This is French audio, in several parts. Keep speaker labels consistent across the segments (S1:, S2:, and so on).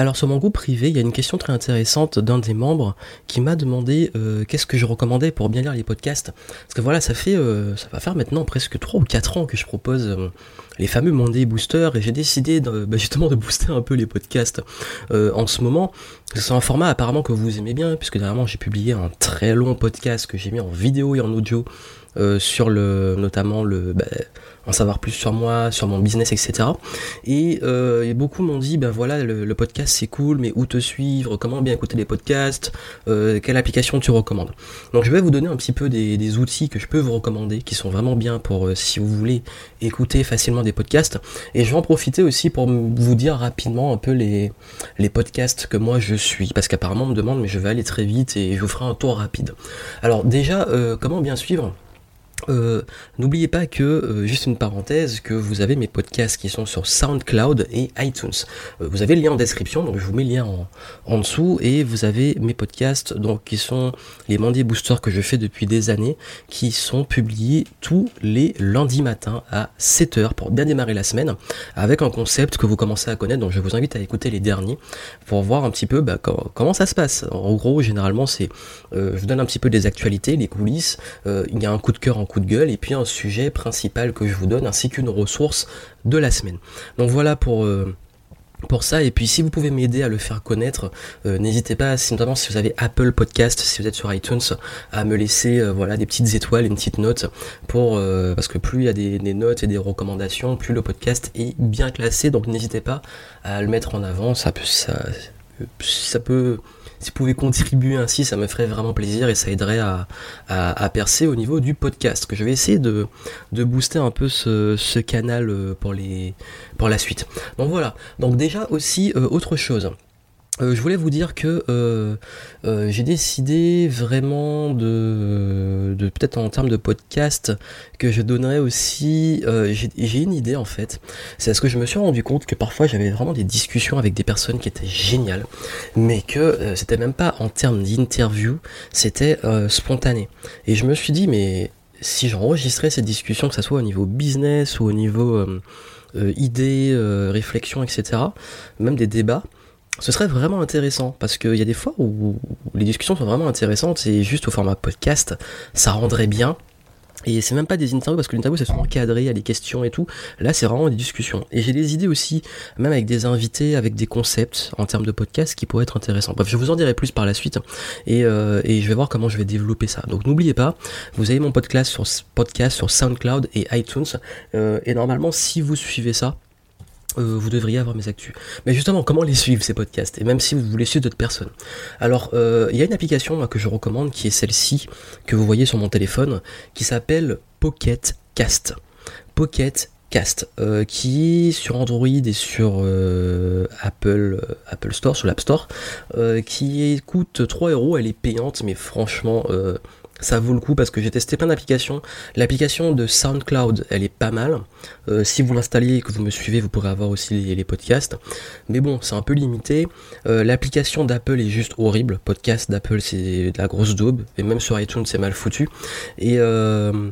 S1: Alors sur mon groupe privé, il y a une question très intéressante d'un des membres qui m'a demandé euh, qu'est-ce que je recommandais pour bien lire les podcasts. Parce que voilà, ça fait euh, ça va faire maintenant presque 3 ou 4 ans que je propose euh, les fameux Monday Boosters et j'ai décidé de, bah, justement de booster un peu les podcasts en ce moment. C'est un format apparemment que vous aimez bien puisque dernièrement j'ai publié un très long podcast que j'ai mis en vidéo et en audio sur le notamment le bah, en savoir plus sur moi, sur mon business, etc. Euh, et, beaucoup m'ont dit, ben voilà, le, podcast c'est cool, mais où te suivre, comment bien écouter les podcasts, euh, quelle application tu recommandes. Donc je vais vous donner un petit peu des, outils que je peux vous recommander, qui sont vraiment bien pour euh, si vous voulez écouter facilement des podcasts. Et je vais en profiter aussi pour vous dire rapidement un peu les, les podcasts que moi je suis, parce qu'apparemment on me demande, mais je vais aller très vite et je vous ferai un tour rapide. Alors déjà, comment bien suivre euh, n'oubliez pas que, euh, juste une parenthèse, que vous avez mes podcasts qui sont sur SoundCloud et iTunes. Euh, vous avez le lien en description, donc je vous mets le lien en, dessous, et vous avez mes podcasts, donc qui sont les Monday Boosters que je fais depuis des années, qui sont publiés tous les lundis matins à 7h pour bien démarrer la semaine, avec un concept que vous commencez à connaître, donc je vous invite à écouter les derniers pour voir un petit peu bah, comment, ça se passe. En gros, généralement, c'est, je vous donne un petit peu des actualités, les coulisses, il y a un coup de cœur en coup de gueule et puis un sujet principal que je vous donne ainsi qu'une ressource de la semaine. Donc voilà pour euh, pour ça. Et puis si vous pouvez m'aider à le faire connaître euh, n'hésitez pas notamment si vous avez Apple Podcast si vous êtes sur iTunes à me laisser euh, voilà des petites étoiles une petite note pour parce que plus il y a des, notes et des recommandations plus le podcast est bien classé. Donc n'hésitez pas à le mettre en avant. Ça peut ça, ça peut si vous pouvez contribuer ainsi, ça me ferait vraiment plaisir et ça aiderait à, percer au niveau du podcast. Que je vais essayer de, booster un peu ce, canal euh, pour, les, pour la suite. Donc voilà. Donc déjà aussi euh, autre chose. Euh, je voulais vous dire que euh, euh, j'ai décidé vraiment de, de peut-être en termes de podcast que je donnerais aussi. j'ai une idée en fait. C'est parce que je me suis rendu compte que parfois j'avais vraiment des discussions avec des personnes qui étaient géniales, mais que c'était même pas en termes d'interview, c'était spontané. Et je me suis dit mais si j'enregistrais cette discussion, que ce soit au niveau business ou au niveau idées, réflexion, etc., même des débats ce serait vraiment intéressant parce qu'il y a des fois où les discussions sont vraiment intéressantes et juste au format podcast, ça rendrait bien. Et c'est même pas des interviews parce que l'interview c'est souvent cadré, il y a des questions et tout. Là c'est vraiment des discussions. Et j'ai des idées aussi, même avec des invités, avec des concepts en termes de podcast qui pourraient être intéressants. Bref, je vous en dirai plus par la suite et, euh, je vais voir comment je vais développer ça. Donc n'oubliez pas, vous avez mon podcast sur, podcast sur SoundCloud et iTunes. Euh, et normalement si vous suivez ça, euh, vous devriez avoir mes actus. Mais justement, comment les suivre ces podcasts Et même si vous voulez suivre d'autres personnes? Alors, euh, il y a une application que je recommande qui est celle-ci que vous voyez sur mon téléphone, qui s'appelle Pocket Cast. Pocket Cast, euh, qui sur Android et sur Apple, Apple Store, sur l'App Store, qui coûte 3 euros. Elle est payante, mais franchement, ça vaut le coup parce que j'ai testé plein d'applications. L'application de SoundCloud, elle est pas mal. Euh, si vous l'installez et que vous me suivez, vous pourrez avoir aussi les, podcasts. Mais bon, c'est un peu limité. Euh, l'application d'Apple est juste horrible. Podcast d'Apple, c'est de la grosse daube. Et même sur iTunes, c'est mal foutu. Et euh,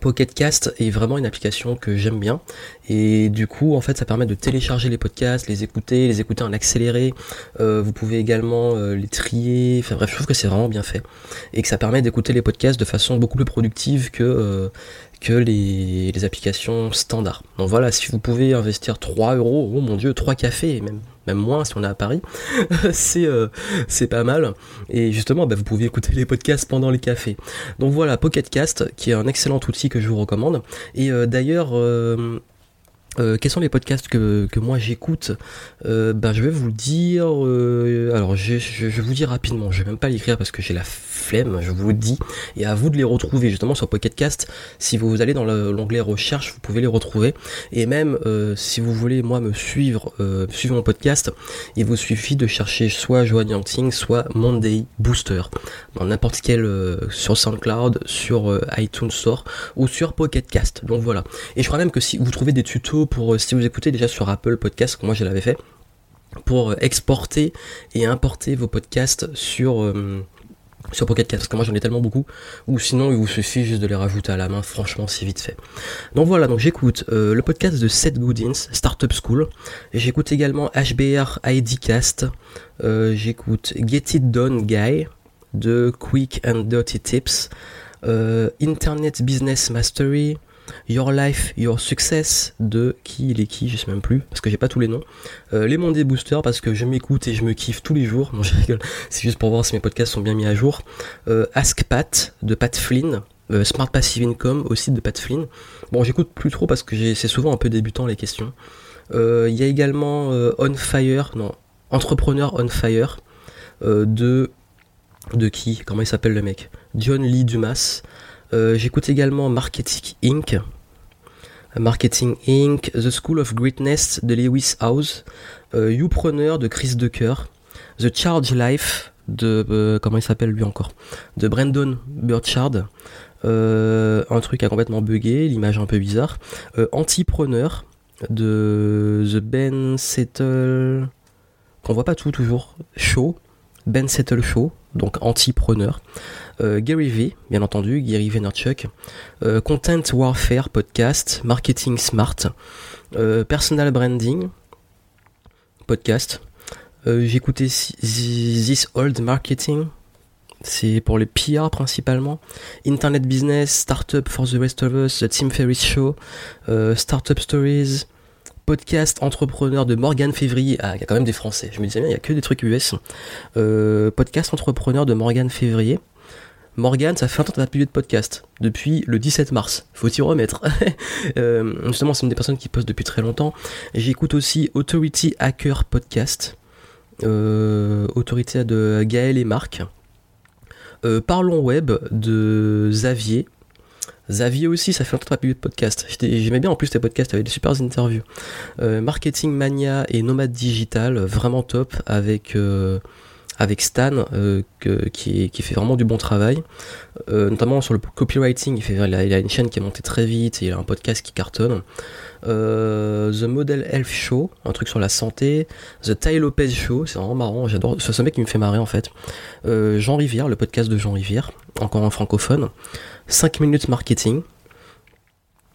S1: Pocket Cast est vraiment une application que j'aime bien et du coup en fait ça permet de télécharger les podcasts, les écouter, les écouter en accéléré. Euh, vous pouvez également euh, les trier. Enfin bref, je trouve que c'est vraiment bien fait et que ça permet d'écouter les podcasts de façon beaucoup plus productive que euh, que les, applications standards. Donc voilà, si vous pouvez investir 3 euros, oh mon dieu, 3 cafés, même même moins si on est à Paris, c'est euh, c'est pas mal. Et justement, bah, vous pouvez écouter les podcasts pendant les cafés. Donc voilà, Pocketcast, qui est un excellent outil que je vous recommande. Et euh, d'ailleurs, euh, euh, quels sont les podcasts que, que moi j'écoute euh, ben, Je vais vous dire. Euh, alors, je, je, je, vous dis rapidement. Je vais même pas l'écrire parce que j'ai la flemme, je vous le dis. Et à vous de les retrouver justement sur Pocketcast. Si vous allez dans l'onglet recherche, vous pouvez les retrouver. Et même si vous voulez, moi, me suivre, suivre mon podcast, il vous suffit de chercher soit Joanne Yangting, soit Monday Booster. Dans n'importe quel. sur SoundCloud, sur iTunes Store ou sur Pocketcast. Donc voilà. Et je crois même que si vous trouvez des tutos pour, euh, si vous écoutez déjà sur Apple Podcast, moi je l'avais fait, pour euh, exporter et importer vos podcasts sur, euh, sur Pocket parce que moi j'en ai tellement beaucoup, ou sinon il vous suffit juste de les rajouter à la main, franchement c'est vite fait. Donc voilà, donc j'écoute euh, le podcast de Seth Goodins, Startup School, j'écoute également HBR IDcast, j'écoute Get It Done Guy, de Quick and Dirty Tips, Internet Business Mastery, Your Life, Your Success de qui il est qui, je sais même plus, parce que j'ai pas tous les noms. Euh, les Monday Booster, parce que je m'écoute et je me kiffe tous les jours. Non, je rigole, c'est juste pour voir si mes podcasts sont bien mis à jour. Euh, Ask Pat de Pat Flynn. Euh, Smart Passive Income aussi de Pat Flynn. Bon, j'écoute plus trop parce que c'est souvent un peu débutant les questions. Il y a également On Fire, non, Entrepreneur On Fire de de qui Comment il s'appelle le mec? John Lee Dumas. Euh, j'écoute également Marketing Inc. Marketing Inc. The School of Greatness de Lewis House. Euh, Youpreneur de Chris Decker. The Charge Life de. Euh, comment il s'appelle lui encore? De Brandon Burchard. un truc a complètement bugué, l'image un peu bizarre. Antipreneur de The Ben Settle. Qu'on voit pas tout toujours. Show. Ben Settle Show, donc anti-preneur. Euh, Gary V, bien entendu, Gary Vaynerchuk. Euh, Content Warfare Podcast, Marketing Smart. Euh, personal Branding Podcast. Écouté This Old Marketing. C'est pour les PR principalement. Internet Business, Startup for the Rest of Us, The Tim Ferriss Show, Startup Stories, podcast entrepreneur de Morgan Février. Ah, il y a quand même des Français. Je me disais bien, il y a que des trucs US. Euh, podcast entrepreneur de Morgan Février. Morgan, ça fait un temps que t'as publié de podcast, depuis le 17 mars, faut y remettre. euh, justement, c'est une des personnes qui poste depuis très longtemps. J'écoute aussi Authority Hacker Podcast, euh, Autorité de Gaël et Marc. Parlons Web de Xavier, Xavier aussi, ça fait longtemps que publié de podcast. J'aimais bien en plus tes podcasts avec des super interviews. Euh, Marketing Mania et Nomade Digital, vraiment top avec, euh, avec Stan euh, qui, fait vraiment du bon travail. notamment sur le copywriting, il, a, une chaîne qui est montée très vite et il a un podcast qui cartonne. The Model Health Show, un truc sur la santé. The Ty Lopez Show, c'est vraiment marrant, j'adore. C'est ce mec qui me fait marrer en fait. Jean Rivière, le podcast de Jean Rivière, encore un francophone. 5 minutes marketing.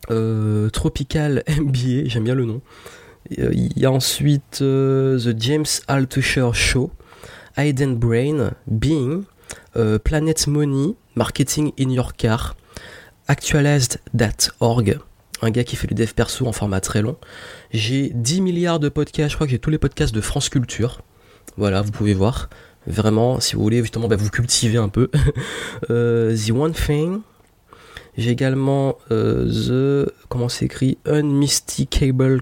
S1: Euh, Tropical MBA, j'aime bien le nom. Euh, il y a ensuite euh, The James Altucher Show, Hidden Brain, Being, Planet Money, Marketing in Your Car, Actualized.org, un gars qui fait du dev perso en format très long. J'ai 10 milliards de podcasts, je crois que j'ai tous les podcasts de France Culture. Voilà, vous pouvez voir. Vraiment, si vous voulez justement bah, vous cultiver un peu. The One Thing, j'ai également euh, The, comment s'écrit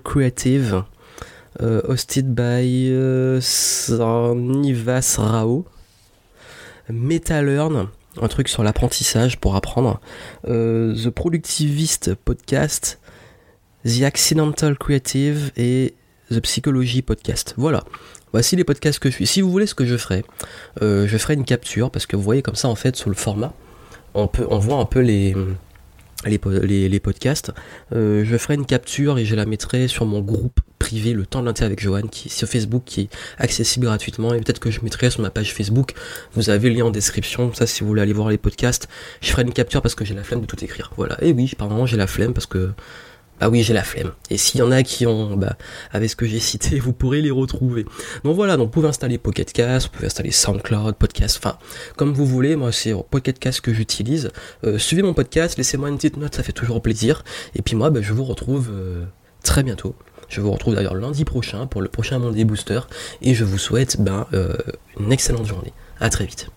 S1: Creative, euh, hosted by euh, Sarnivas Rao. MetaLearn, un truc sur l'apprentissage pour apprendre. The Productivist Podcast, The Accidental Creative et The Psychology Podcast. Voilà. Voici les podcasts que je suis. Si vous voulez ce que je ferai, je ferai une capture parce que vous voyez comme ça en fait sur le format, on peut, on voit un peu les, les, les, podcasts, euh, je ferai une capture et je la mettrai sur mon groupe le temps de l'inter avec Johan, qui sur Facebook, qui est accessible gratuitement, et peut-être que je mettrai sur ma page Facebook. Vous avez le lien en description. Ça, si vous voulez aller voir les podcasts, je ferai une capture parce que j'ai la flemme de tout écrire. Voilà. Et oui, par j'ai la flemme parce que ah oui, j'ai la flemme. Et s'il y en a qui ont, bah, avec ce que j'ai cité, vous pourrez les retrouver. Donc voilà, donc vous pouvez installer Pocket Cast, vous pouvez installer SoundCloud, Podcast, enfin, comme vous voulez. Moi, c'est Pocket Cast que j'utilise. Euh, suivez mon podcast, laissez-moi une petite note, ça fait toujours plaisir. Et puis moi, bah, je vous retrouve euh, très bientôt. Je vous retrouve d'ailleurs lundi prochain pour le prochain Monday Booster. Et je vous souhaite ben, euh, une excellente journée. À très vite.